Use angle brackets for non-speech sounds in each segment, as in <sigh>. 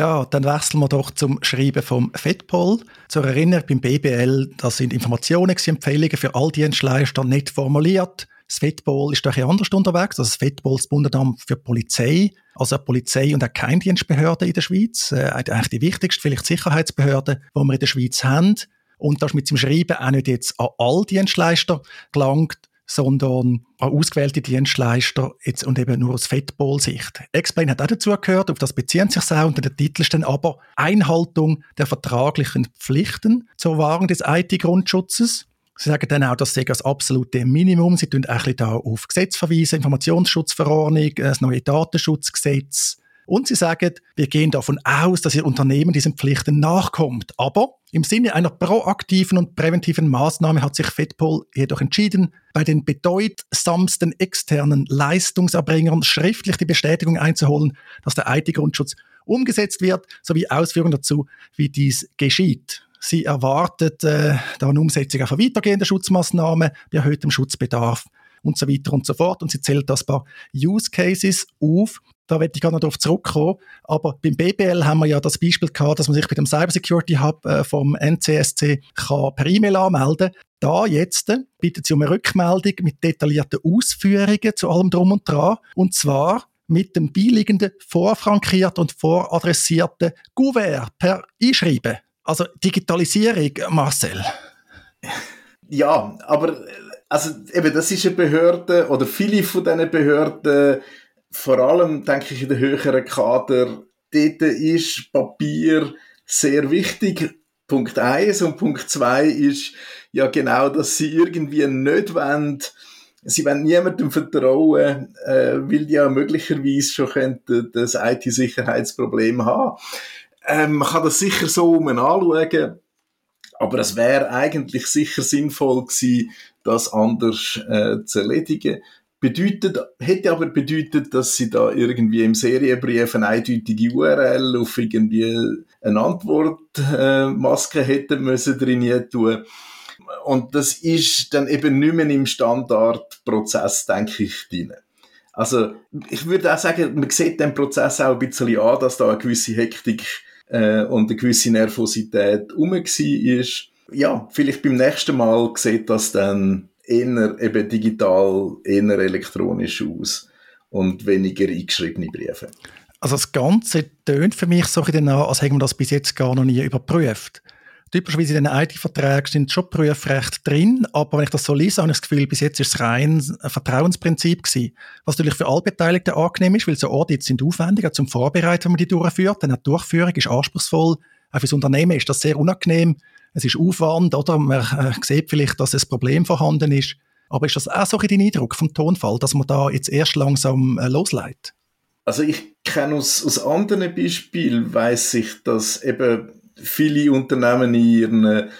Ja, dann wechseln wir doch zum Schreiben vom FEDPOL. Zur Erinnerung, beim BBL, das sind Informationen, Empfehlungen für all Dienstleister nicht formuliert. Das FEDPOL ist doch ein anders unterwegs. Also das FEDPOL ist das Bundesamt für Polizei, also eine Polizei und auch keine Dienstbehörde in der Schweiz. Äh, eigentlich die wichtigste, vielleicht Sicherheitsbehörde, die wir in der Schweiz haben. Und das ist mit dem Schreiben auch nicht jetzt an all Dienstleister gelangt, sondern an ausgewählte Dienstleister jetzt und eben nur aus Fettball-Sicht. Explain hat auch dazu gehört, auf das beziehen sich auch und der Titel ist dann aber Einhaltung der vertraglichen Pflichten zur Wahrung des IT-Grundschutzes. Sie sagen dann auch, das sei das absolute Minimum. Sie tun auch ein da auf Gesetz verweisen, Informationsschutzverordnung, das neue Datenschutzgesetz. Und sie sagen, wir gehen davon aus, dass Ihr Unternehmen diesen Pflichten nachkommt. Aber im Sinne einer proaktiven und präventiven Maßnahme hat sich FedPol jedoch entschieden, bei den bedeutsamsten externen Leistungserbringern schriftlich die Bestätigung einzuholen, dass der IT-Grundschutz umgesetzt wird, sowie Ausführungen dazu, wie dies geschieht. Sie erwartet äh, da eine Umsetzung von weitergehenden Schutzmaßnahmen bei erhöhtem Schutzbedarf und so weiter und so fort. Und sie zählt das paar Use Cases auf, da werde ich gar nicht darauf zurückkommen. Aber beim BBL haben wir ja das Beispiel gehabt, dass man sich mit dem Cybersecurity Hub äh, vom NCSC kann per E-Mail anmelden da jetzt bittet sie um eine Rückmeldung mit detaillierten Ausführungen zu allem Drum und Dran. Und zwar mit dem beiliegenden, vorfrankierten und voradressierten Gouvert per Einschreiben. Also Digitalisierung, Marcel. Ja, aber also eben, das ist eine Behörde oder viele von diesen Behörden vor allem, denke ich, in den höheren Kader, dort ist Papier sehr wichtig. Punkt eins und Punkt zwei ist ja genau, dass sie irgendwie nicht wollen, sie wollen niemandem vertrauen, äh, weil die ja möglicherweise schon könnten das IT-Sicherheitsproblem haben. Ähm, man kann das sicher so um anschauen, aber es wäre eigentlich sicher sinnvoll gewesen, das anders äh, zu erledigen bedeutet, hätte aber bedeutet, dass sie da irgendwie im Serienbrief eine eindeutige URL auf irgendwie eine Antwortmaske äh, hätten müssen drin tun. Und das ist dann eben nicht mehr im Standardprozess, denke ich, drin. Also, ich würde auch sagen, man sieht den Prozess auch ein bisschen an, dass da eine gewisse Hektik äh, und eine gewisse Nervosität rum war. Ja, vielleicht beim nächsten Mal sieht das dann eher eben digital, eher elektronisch aus und weniger eingeschriebene Briefe. Also das Ganze tönt für mich so ein als hätten wir das bis jetzt gar noch nie überprüft. Typischerweise in den IT-Verträgen sind schon Prüfrecht drin, aber wenn ich das so lese, habe ich das Gefühl, bis jetzt ist es rein ein Vertrauensprinzip gewesen. Was natürlich für alle Beteiligten angenehm ist, weil so Audits sind aufwendig, auch zum Vorbereiten, wenn man die durchführt. Auch die Durchführung ist anspruchsvoll. Auch fürs Unternehmen ist das sehr unangenehm es ist Aufwand, oder? Man äh, sieht vielleicht, dass ein Problem vorhanden ist. Aber ist das auch so ein dein Eindruck vom Tonfall, dass man da jetzt erst langsam äh, losleitet? Also ich kenne aus, aus anderen Beispielen, weiß ich, dass eben viele Unternehmen in ihren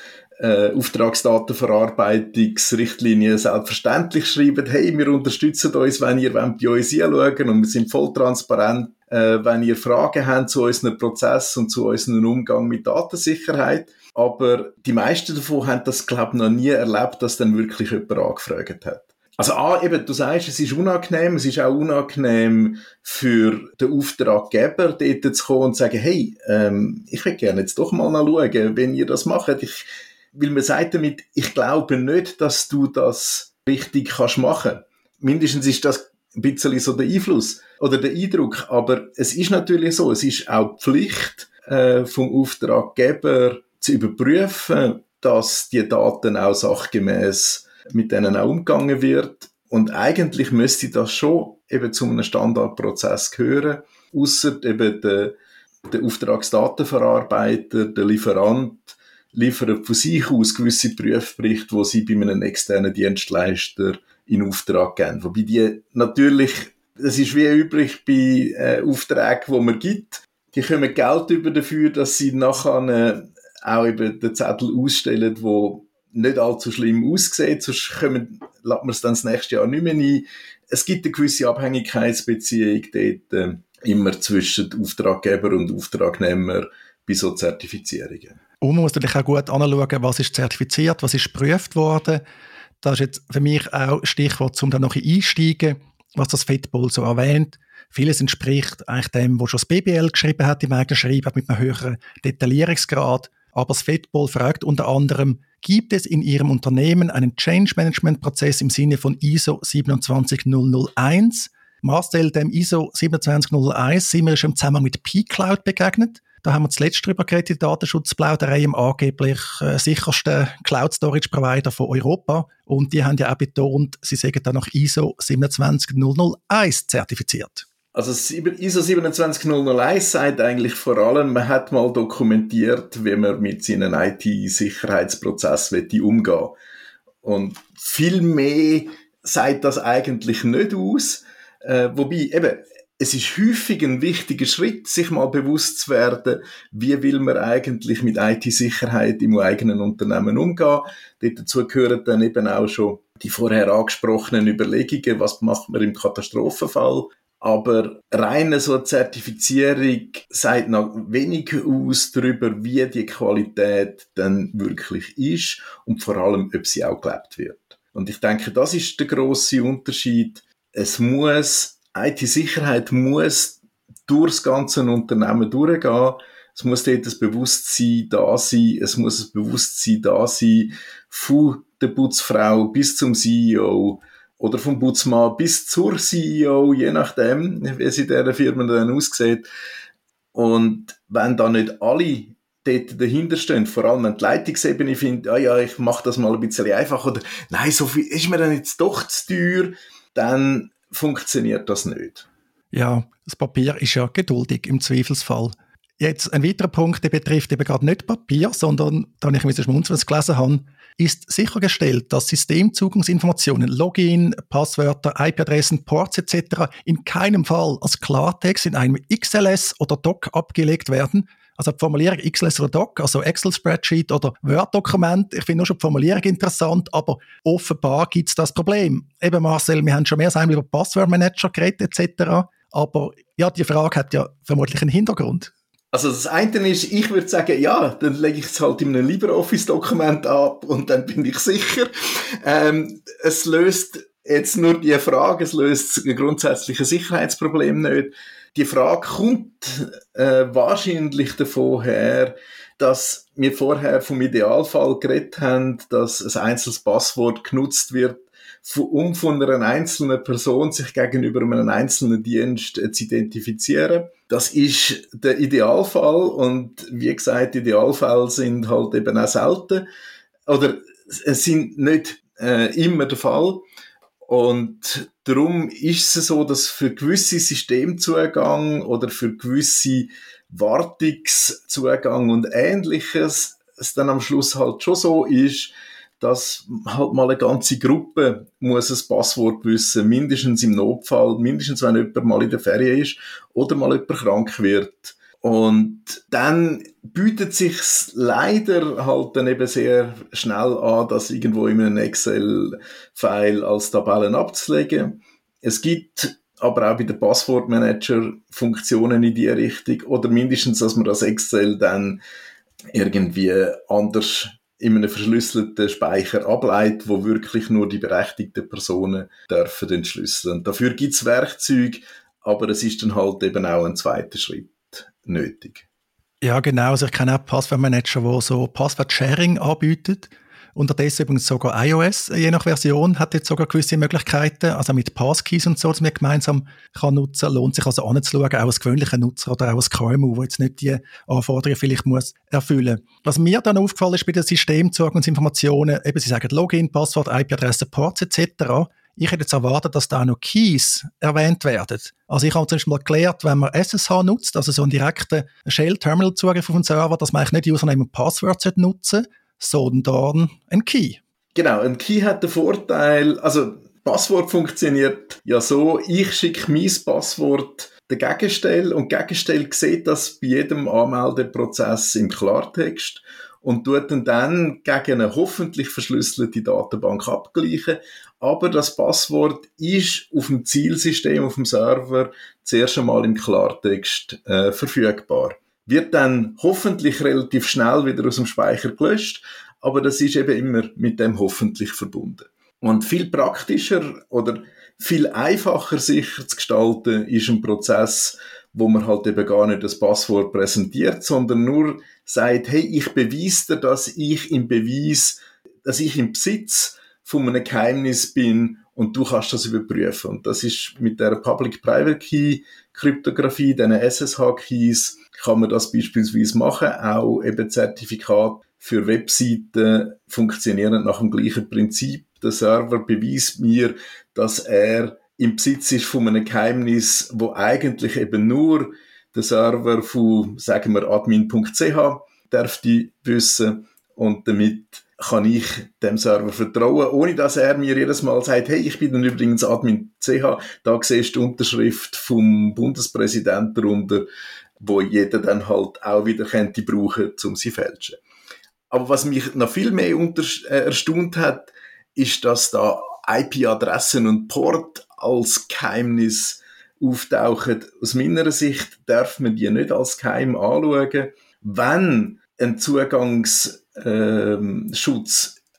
äh, Auftragsdatenverarbeitungsrichtlinien selbstverständlich schreiben, hey, wir unterstützen uns, wenn ihr wollt, bei uns anschauen und wir sind voll transparent, äh, wenn ihr Fragen habt zu unserem Prozess und zu unserem Umgang mit Datensicherheit. Aber die meisten davon haben das, glaube ich, noch nie erlebt, dass dann wirklich jemand angefragt hat. Also A, eben, du sagst, es ist unangenehm, es ist auch unangenehm für den Auftraggeber, dort zu kommen und zu sagen, hey, ähm, ich will gerne jetzt doch mal schauen, wenn ihr das macht. Ich, weil man sagt damit, ich glaube nicht, dass du das richtig kannst machen. Mindestens ist das ein bisschen so der Einfluss oder der Eindruck. Aber es ist natürlich so, es ist auch Pflicht äh, vom Auftraggeber, zu überprüfen, dass die Daten auch sachgemäß mit denen auch umgegangen wird. Und eigentlich müsste das schon eben zu einem Standardprozess gehören, außer eben der, der Auftragsdatenverarbeiter, der Lieferant liefert von sich aus gewisse Prüfberichte, wo sie bei einem externen Dienstleister in Auftrag geben. Wobei die natürlich, das ist wie üblich bei äh, Aufträgen, wo man gibt, die kommen Geld über dafür, dass sie nachher auch eben den Zettel ausstellen, wo nicht allzu schlimm aussieht, sonst kommen, lässt man es dann das nächste Jahr nicht mehr ein. Es gibt eine gewisse Abhängigkeitsbeziehung dort äh, immer zwischen Auftraggeber und Auftragnehmer bei so Zertifizierungen. Und man muss natürlich auch gut anschauen, was ist zertifiziert, was ist geprüft worden. Das ist jetzt für mich auch Stichwort, um da noch einsteigen, was das FEDPOL so erwähnt. Vieles entspricht eigentlich dem, was schon das BBL geschrieben hat im eigenen Schreiben mit einem höheren Detaillierungsgrad. Aber das FEDPOL fragt unter anderem, gibt es in Ihrem Unternehmen einen Change Management Prozess im Sinne von ISO 27001? Marcel, dem ISO 27001 sind wir schon im Zusammenhang mit P-Cloud begegnet. Da haben wir zuletzt darüber geredet, die Datenschutzplauderei im angeblich äh, sichersten Cloud-Storage-Provider von Europa. Und die haben ja auch betont, sie sagen dann nach ISO 27001 zertifiziert. Also ISO 27001 sagt eigentlich vor allem, man hat mal dokumentiert, wie man mit seinen IT-Sicherheitsprozessen umgehen Und viel mehr sagt das eigentlich nicht aus. Äh, wobei, eben, es ist häufig ein wichtiger Schritt, sich mal bewusst zu werden, wie will man eigentlich mit IT-Sicherheit im eigenen Unternehmen umgehen. dazu gehören dann eben auch schon die vorher angesprochenen Überlegungen, was macht man im Katastrophenfall. Aber reine so Zertifizierung sagt noch wenig aus darüber, wie die Qualität dann wirklich ist und vor allem, ob sie auch gelebt wird. Und ich denke, das ist der große Unterschied. Es muss IT-Sicherheit muss durchs ganze Unternehmen durchgehen. Es muss dort das Bewusstsein da sein. Es muss ein Bewusstsein da sein von der Putzfrau bis zum CEO oder vom Putzmann bis zur CEO, je nachdem, wie es in dieser Firma dann aussieht. Und wenn da nicht alle dort dahinter stehen, vor allem wenn die Leitungsebene findet, ah ja, ich mache das mal ein bisschen einfach oder nein, so viel ist mir dann jetzt doch zu teuer, dann funktioniert das nicht. Ja, das Papier ist ja geduldig im Zweifelsfall. Jetzt ein weiterer Punkt, der betrifft eben gerade nicht Papier, sondern, da ich ein bisschen was gelesen habe, ist sichergestellt, dass Systemzugangsinformationen, Login, Passwörter, IP-Adressen, Ports etc. in keinem Fall als Klartext in einem XLS oder Doc abgelegt werden, also die Formulierung XLS oder Doc, also Excel-Spreadsheet oder Word-Dokument, ich finde nur schon die Formulierung interessant, aber offenbar gibt es das Problem. Eben Marcel, wir haben schon mehr über Passwörtmanager geredet etc., aber ja, die Frage hat ja vermutlich einen Hintergrund. Also das eine ist, ich würde sagen, ja, dann lege ich es halt in einem LibreOffice-Dokument ab und dann bin ich sicher. Ähm, es löst jetzt nur die Frage, es löst ein grundsätzliches Sicherheitsproblem nicht. Die Frage kommt äh, wahrscheinlich davon her, dass wir vorher vom Idealfall geredet haben, dass ein einzelnes Passwort genutzt wird, um von einer einzelnen Person sich gegenüber einem einzelnen Dienst äh, zu identifizieren. Das ist der Idealfall und wie gesagt, Idealfälle sind halt eben auch selten oder sind nicht äh, immer der Fall. Und darum ist es so, dass für gewisse Systemzugang oder für gewisse Wartungszugang und ähnliches es dann am Schluss halt schon so ist, dass halt mal eine ganze Gruppe muss ein Passwort wissen, mindestens im Notfall, mindestens wenn jemand mal in der Ferien ist oder mal jemand krank wird. Und dann bietet sich's leider halt dann eben sehr schnell an, das irgendwo in einem Excel-File als Tabellen abzulegen. Es gibt aber auch bei den Passwortmanager Funktionen in die Richtung oder mindestens, dass man das Excel dann irgendwie anders in einem verschlüsselten Speicher ableitet, wo wirklich nur die berechtigten Personen dürfen entschlüsseln. Dafür gibt's Werkzeuge, aber es ist dann halt eben auch ein zweiter Schritt nötig. Ja, genau. Also ich kenne auch Passwortmanager, die so Passwort-Sharing anbieten. Unterdessen übrigens sogar iOS, je nach Version, hat jetzt sogar gewisse Möglichkeiten, also mit Passkeys und so, dass man gemeinsam kann nutzen Lohnt sich also anzuschauen, auch als gewöhnlicher Nutzer oder auch als KMU, der jetzt nicht die Anforderungen vielleicht muss erfüllen. Was mir dann aufgefallen ist bei den Systemzugangsinformationen, eben Sie sagen Login, Passwort, IP-Adresse, Ports etc., ich hätte jetzt erwartet, dass da noch Keys erwähnt werden. Also ich habe zum Beispiel mal gelernt, wenn man SSH nutzt, also so einen direkten Shell-Terminal-Zugriff auf den Server, dass man eigentlich nicht Username und Passwort nutzen sondern ein Key. Genau, ein Key hat den Vorteil, also Passwort funktioniert ja so, ich schicke mein Passwort der Gegenstelle und die Gegenstelle sieht das bei jedem Anmeldeprozess im Klartext und tut dann, dann gegen eine hoffentlich verschlüsselte Datenbank abgleichen. Aber das Passwort ist auf dem Zielsystem, auf dem Server, zuerst einmal im Klartext äh, verfügbar. Wird dann hoffentlich relativ schnell wieder aus dem Speicher gelöscht, aber das ist eben immer mit dem hoffentlich verbunden. Und viel praktischer oder Viel einfacher sicher zu gestalten ist ein Prozess, wo man halt eben gar nicht das Passwort präsentiert, sondern nur sagt, hey, ich beweise dir, dass ich im Beweis, dass ich im Besitz von einem Geheimnis bin und du kannst das überprüfen. Und das ist mit der Public-Private Key Kryptographie, den SSH-Keys, kann man das beispielsweise machen. Auch eben Zertifikat für Webseiten funktionieren nach dem gleichen Prinzip. Der Server beweist mir, dass er im Besitz ist von einem Geheimnis, wo eigentlich eben nur der Server von, sagen wir, admin.ch darf die wissen und damit kann ich dem Server vertrauen, ohne dass er mir jedes Mal sagt, hey, ich bin dann übrigens Admin.ch, da siehst du die Unterschrift vom Bundespräsidenten darunter, wo jeder dann halt auch wieder könnte brauchen, um sie zu fälschen. Aber was mich noch viel mehr äh, erstaunt hat, ist, dass da IP-Adressen und Port als Geheimnis auftauchen. Aus meiner Sicht darf man die nicht als Geheim anschauen. Wenn ein Zugangsschutz ähm,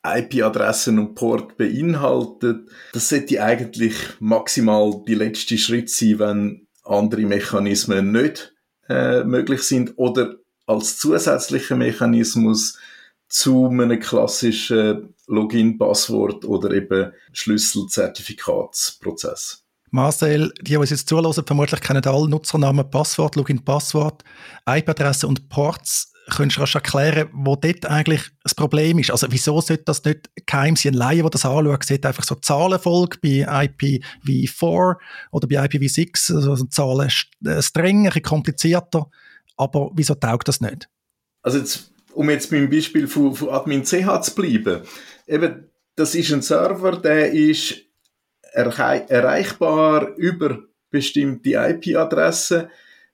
IP-Adressen und Port beinhaltet, das sollte eigentlich maximal die letzte Schritt sein, wenn andere Mechanismen nicht äh, möglich sind oder als zusätzlicher Mechanismus zu einem klassischen Login-Passwort oder eben Schlüssel-Zertifikatsprozess. Marcel, die, die uns jetzt zulassen, vermutlich kennen alle Nutzernamen, Passwort, Login-Passwort, IP-Adresse und Ports. Könntest du erklären, wo dort eigentlich das Problem ist? Also wieso sollte das nicht geheim sein? Ein Laie, der das anschaut, sieht einfach so Zahlenfolge bei IPv4 oder bei IPv6, also Zahlen äh, streng, ein bisschen komplizierter. Aber wieso taugt das nicht? Also jetzt um jetzt beim Beispiel von, von Admin CH zu bleiben, eben, das ist ein Server, der ist erreichbar über bestimmte IP-Adressen.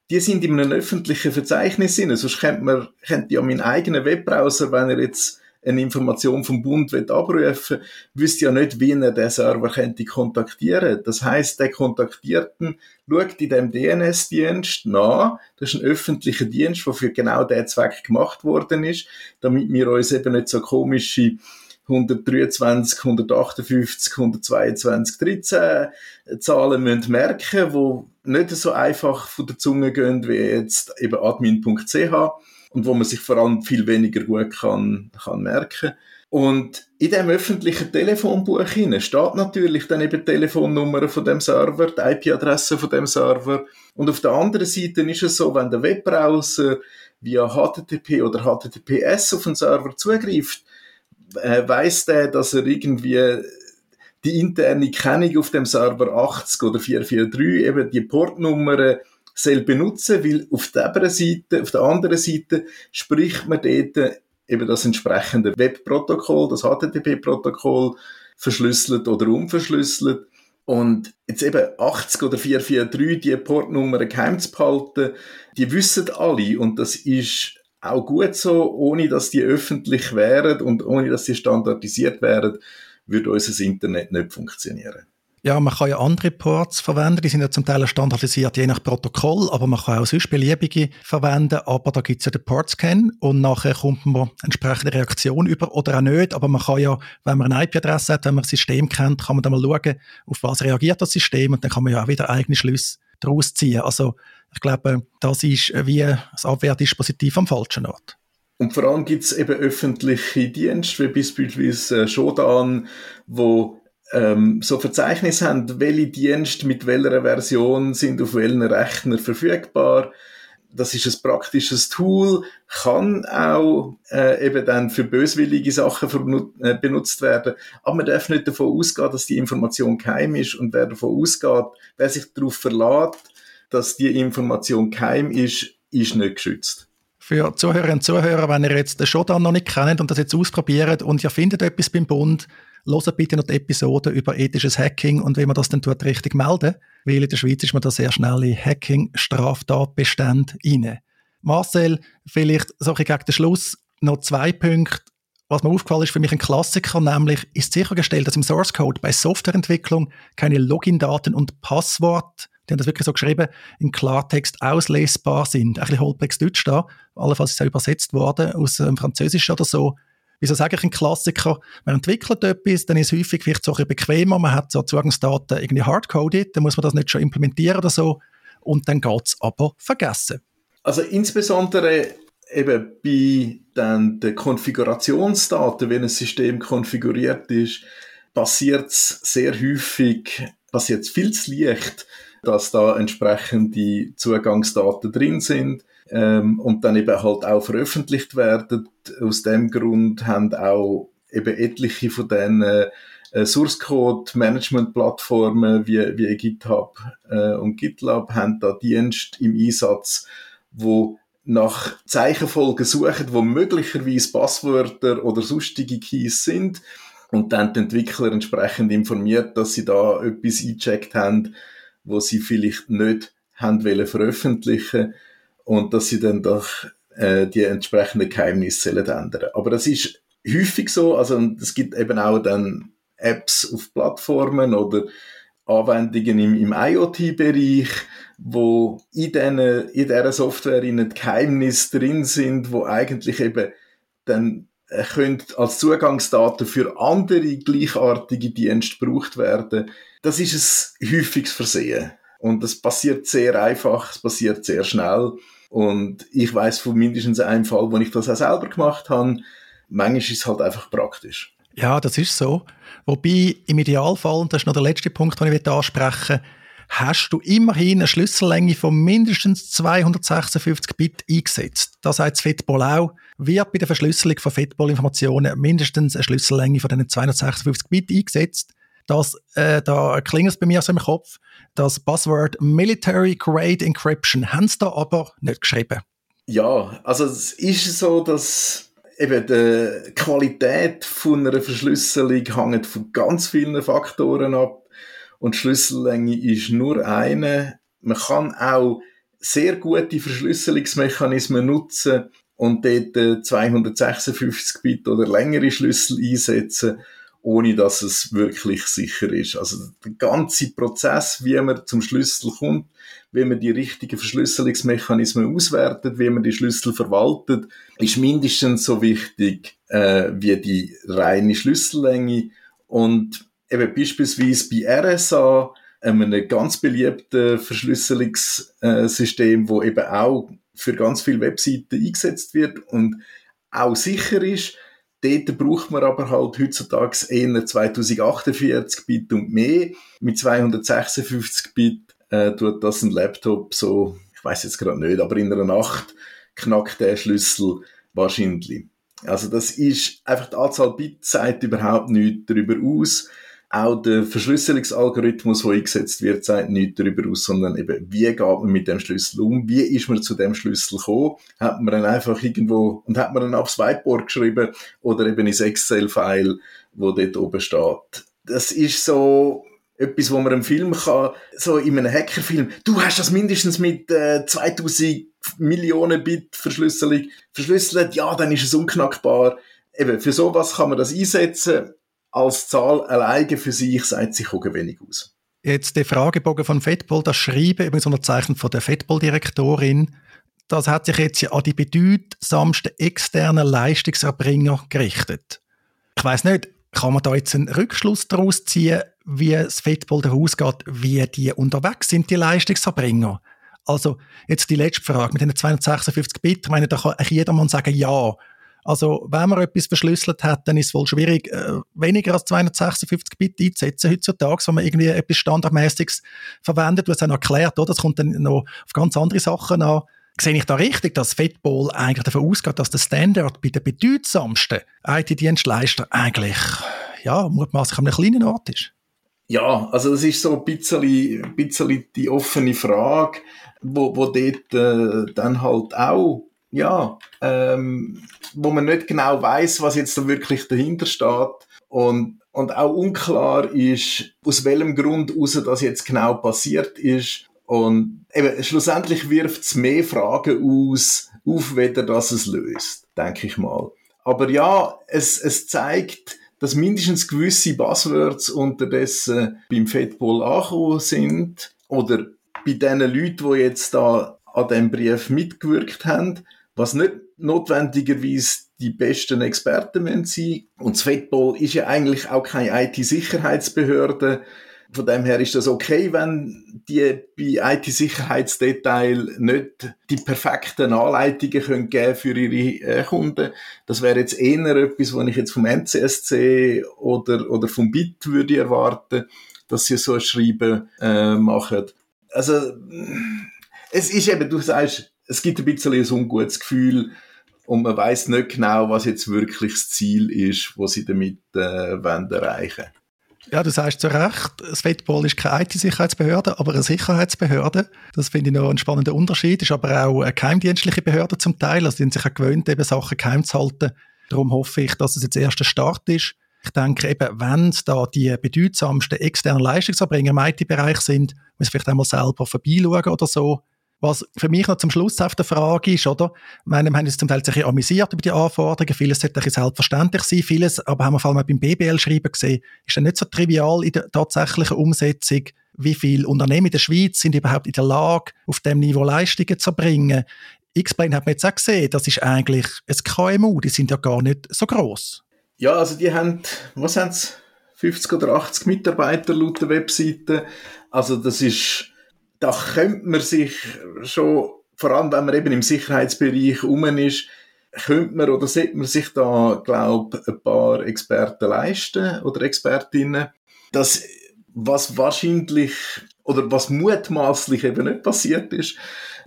Die sind in einem öffentlichen Verzeichnis drin. Sonst könnte man, könnte ja meinen eigenen Webbrowser, wenn er jetzt eine Information vom Bund abrufen wüsste ja nicht, wie er den Server könnte kontaktieren. Das heißt, der Kontaktierten schaut in dem DNS-Dienst nach. Das ist ein öffentlicher Dienst, der für genau diesen Zweck gemacht worden ist, damit wir uns eben nicht so komische 123, 158, 122, 13 Zahlen müssen merken, wo nicht so einfach von der Zunge gehen wie jetzt eben admin.ch und wo man sich vor allem viel weniger gut kann, kann merken. Und in dem öffentlichen Telefonbuch hinein steht natürlich dann eben die Telefonnummer von dem Server, die IP-Adresse von dem Server. Und auf der anderen Seite ist es so, wenn der Webbrowser via HTTP oder HTTPS auf den Server zugreift, äh, weiß der, dass er irgendwie die interne Kennung auf dem Server 80 oder 443 eben die Portnummern soll benutzen, weil auf der, Seite, auf der anderen Seite spricht man dort eben das entsprechende Webprotokoll, das HTTP-Protokoll, verschlüsselt oder unverschlüsselt. Und jetzt eben 80 oder 443, die Portnummern geheim zu behalten, die wissen alle und das ist auch gut so, ohne dass die öffentlich wären und ohne dass sie standardisiert wären, würde unser Internet nicht funktionieren. Ja, man kann ja andere Ports verwenden, die sind ja zum Teil standardisiert, je nach Protokoll, aber man kann auch sonst beliebige verwenden, aber da gibt es ja den Port-Scan und nachher kommt man entsprechende Reaktion über oder auch nicht, aber man kann ja, wenn man eine IP-Adresse hat, wenn man das System kennt, kann man dann mal schauen, auf was reagiert das System und dann kann man ja auch wieder eigene Schlüsse daraus ziehen. Also ich glaube, das ist wie das Abwehrdispositiv am falschen Ort. Und vor allem gibt es eben öffentliche Dienste, wie beispielsweise äh, Shodan, wo ähm, so Verzeichnis haben, welche Dienste mit welcher Version sind auf welchen Rechner verfügbar. Das ist ein praktisches Tool, kann auch äh, eben dann für böswillige Sachen äh, benutzt werden. Aber man darf nicht davon ausgehen, dass die Information geheim ist. Und wer davon ausgeht, wer sich darauf verlässt, dass die Information geheim ist, ist nicht geschützt. Für Zuhörerinnen und Zuhörer, wenn ihr jetzt den Shodan noch nicht kennt und das jetzt ausprobiert und ihr findet etwas beim Bund, Hört bitte noch die Episode über ethisches Hacking und wie man das dann tut, richtig melden. Weil in der Schweiz ist man da sehr schnell in Hacking-Straftatbestände rein. Marcel, vielleicht so gegen den Schluss noch zwei Punkte. Was mir aufgefallen ist, für mich ein Klassiker, nämlich ist sichergestellt, dass im Source Code bei Softwareentwicklung keine Login-Daten und Passwort, die haben das wirklich so geschrieben, in Klartext auslesbar sind. Ein bisschen holpriges Deutsch da, allenfalls ist es ja übersetzt worden aus dem ähm, Französischen oder so. wieso sage ich ein Klassiker, man entwickelt etwas, dann ist es häufig vielleicht so ein bequemer, man hat so Zugangsdaten irgendwie hardcoded, dann muss man das nicht schon implementieren oder so und dann geht es aber vergessen. Also insbesondere eben bei dann den Konfigurationsdaten, wenn ein System konfiguriert ist, passiert es sehr häufig, passiert es viel zu leicht, dass da entsprechende Zugangsdaten drin sind ähm, und dann eben halt auch veröffentlicht werden. Aus dem Grund haben auch eben etliche von diesen äh, Source Code Management Plattformen wie, wie GitHub äh, und GitLab haben da Dienst im Einsatz, wo nach Zeichenfolgen suchen, wo möglicherweise Passwörter oder sonstige Keys sind und dann die Entwickler entsprechend informiert, dass sie da etwas eingecheckt haben, wo sie vielleicht nicht haben wollen veröffentlichen und dass sie dann doch äh, die entsprechenden Geheimnisse ändern. Aber das ist häufig so, also es gibt eben auch dann Apps auf Plattformen oder Anwendungen im, im IoT-Bereich, wo in, den, in dieser Software in Geheimnisse drin sind, wo eigentlich eben dann können als Zugangsdaten für andere gleichartige Dienste gebraucht werden. Das ist ein häufiges Versehen. Und das passiert sehr einfach, es passiert sehr schnell. Und ich weiß von mindestens einem Fall, wo ich das auch selber gemacht habe. Manchmal ist es halt einfach praktisch. Ja, das ist so. Wobei im Idealfall, und das ist noch der letzte Punkt, den ich ansprechen will, hast du immerhin eine Schlüssellänge von mindestens 256 Bit eingesetzt. Das heißt, Fedball auch, wird bei der Verschlüsselung von Fedball-Informationen mindestens eine Schlüssellänge von diesen 256 Bit eingesetzt. Das, äh, da klingelt es bei mir so im Kopf. Das Buzzword Military Grade Encryption haben sie da aber nicht geschrieben. Ja, also es ist so, dass eben die Qualität von einer Verschlüsselung hängt von ganz vielen Faktoren ab und Schlüssellänge ist nur eine. Man kann auch sehr gute Verschlüsselungsmechanismen nutzen und dort 256 Bit oder längere Schlüssel einsetzen, ohne dass es wirklich sicher ist. Also der ganze Prozess, wie man zum Schlüssel kommt, wie man die richtigen Verschlüsselungsmechanismen auswertet, wie man die Schlüssel verwaltet, ist mindestens so wichtig äh, wie die reine Schlüssellänge. Und eben beispielsweise bei RSA, einem ganz beliebten Verschlüsselungssystem, wo eben auch für ganz viele Webseiten eingesetzt wird und auch sicher ist. Dort braucht man aber halt heutzutage eher 2048 Bit und mehr. Mit 256 Bit äh, tut das ein Laptop so, ich weiß jetzt gerade nicht, aber in einer Nacht knackt der Schlüssel wahrscheinlich. Also das ist einfach die Anzahl Bit sagt überhaupt nichts darüber aus. Auch der Verschlüsselungsalgorithmus, der eingesetzt wird, sagt nichts darüber aus, sondern eben, wie geht man mit dem Schlüssel um? Wie ist man zu dem Schlüssel gekommen? Hat man dann einfach irgendwo, und hat man dann aufs Whiteboard geschrieben oder eben ins Excel-File, wo dort oben steht? Das ist so, etwas, wo man im Film kann, so in einem Hackerfilm, du hast das mindestens mit äh, 2000 Millionen Bit Verschlüsselung verschlüsselt, ja, dann ist es unknackbar. Eben, für sowas kann man das einsetzen als Zahl alleine für sich sagt sich auch wenig aus. Jetzt der Fragebogen von Fettball, das Schreiben, übrigens unterzeichnet von der Fettball-Direktorin, das hat sich jetzt an die bedeutsamsten externen Leistungserbringer gerichtet. Ich weiß nicht, kann man da jetzt einen Rückschluss daraus ziehen, wie das Fettball daraus geht, wie die unterwegs sind, die Leistungserbringer? Also, jetzt die letzte Frage mit den 256 Bit. Ich meine, da kann jedermann sagen, ja, also, wenn man etwas verschlüsselt hat, dann ist es wohl schwierig, äh, weniger als 256 Bit einzusetzen heutzutage, wenn man irgendwie etwas Standardmäßiges verwendet. Hast es auch erklärt, oder? Das kommt dann noch auf ganz andere Sachen an. Sehe ich da richtig, dass Fedball eigentlich davon ausgeht, dass der Standard bei den bedeutsamsten IT-Dienstleistern eigentlich, ja, mutmaßlich an einem kleinen Ort ist? Ja, also das ist so ein bisschen, ein bisschen die offene Frage, wo, wo dort äh, dann halt auch ja, ähm, wo man nicht genau weiß, was jetzt da wirklich dahinter steht und und auch unklar ist, aus welchem Grund aus das jetzt genau passiert ist. Und eben, schlussendlich wirft es mehr Fragen aus, auf, weder dass es löst, denke ich mal. Aber ja, es, es zeigt, dass mindestens gewisse Buzzwords unterdessen beim Fedball angekommen sind oder bei den Leuten, die jetzt da an dem Brief mitgewirkt haben was nicht notwendigerweise die besten Experten sein müssen. Und das FEDPOL ist ja eigentlich auch keine IT-Sicherheitsbehörde. Von dem her ist das okay, wenn die bei IT-Sicherheitsdetail nicht die perfekten Anleitungen können geben für ihre äh, Kunden. Das wäre jetzt eher etwas, was ich jetzt vom NCSC oder, oder vom BIT würde erwarten, dass sie so ein Schreiben äh, machen. Also, es ist eben, du sagst, es gibt ein bisschen ein ungutes Gefühl und man weiß nicht genau, was jetzt wirklich das Ziel ist, was sie damit äh, wollen erreichen ja, du sagst zu Recht, das Fedpol ist keine IT-Sicherheitsbehörde, aber eine Sicherheitsbehörde. Das finde ich noch ein spannender Unterschied. Ist aber auch eine geheimdienstliche Behörde zum Teil. Also die sind sich auch gewöhnt, eben Sachen geheim zu halten. Darum hoffe ich, dass es jetzt der erste Start ist. Ich denke eben, wenn es da die bedeutsamsten externen Leistungserbringer im IT-Bereich sind, muss vielleicht einmal selber vorbeischauen oder so. Was für mich noch zum Schluss auf der Frage ist, oder? Meine, wir haben uns zum Teil sich amüsiert über die Anforderungen. Vieles sollte ein selbstverständlich sein. Vieles, aber haben wir vor allem beim BBL-Schreiben gesehen, ist dann nicht so trivial in der tatsächlichen Umsetzung. Wie viele Unternehmen in der Schweiz sind überhaupt in der Lage, auf dem Niveau Leistungen zu bringen? X-Plane hat man jetzt auch gesehen, das ist eigentlich ein KMU, die sind ja gar nicht so groß. Ja, also die haben, was haben sie? 50 oder 80 Mitarbeiter laut der Webseite. Also das ist, da könnte man sich schon, vor allem wenn man eben im Sicherheitsbereich rum ist, könnte man oder sollte man sich da, glaube ein paar Experten leisten oder Expertinnen. Das, was wahrscheinlich oder was mutmaßlich eben nicht passiert ist,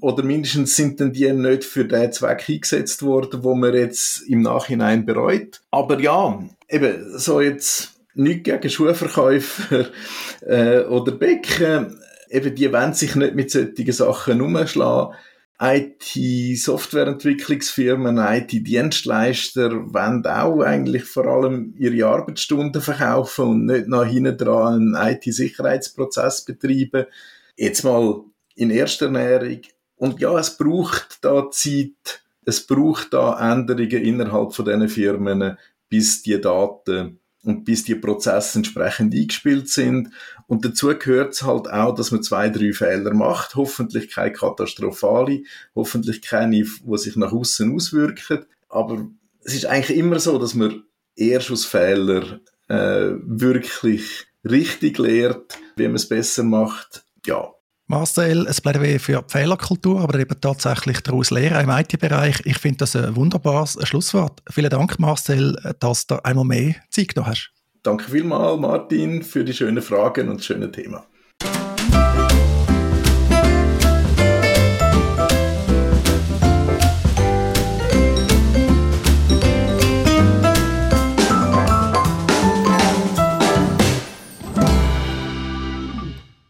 oder mindestens sind dann die nicht für den Zweck eingesetzt worden, wo man jetzt im Nachhinein bereut. Aber ja, eben, so jetzt nicht gegen Schuhverkäufer <laughs> äh, oder Becken, eben die wollen sich nicht mit solchen Sachen umschlagen. IT-Softwareentwicklungsfirmen, IT-Dienstleister wollen auch eigentlich vor allem ihre Arbeitsstunden verkaufen und nicht nach hinten dran einen IT-Sicherheitsprozess betreiben. Jetzt mal in erster Näherung. Und ja, es braucht da Zeit, es braucht da Änderungen innerhalb von diesen Firmen, bis die Daten und bis die Prozesse entsprechend eingespielt sind. Und dazu gehört es halt auch, dass man zwei, drei Fehler macht. Hoffentlich keine katastrophale, hoffentlich keine, die sich nach außen auswirken. Aber es ist eigentlich immer so, dass man erst aus Fehlern äh, wirklich richtig lehrt, wie man es besser macht. Ja, Marcel, es bleibt für die Fehlerkultur, aber eben tatsächlich daraus lernen im IT-Bereich. Ich finde das ein wunderbares Schlusswort. Vielen Dank, Marcel, dass du einmal mehr Zeit genommen hast. Danke vielmals, Martin, für die schönen Fragen und das schöne Thema.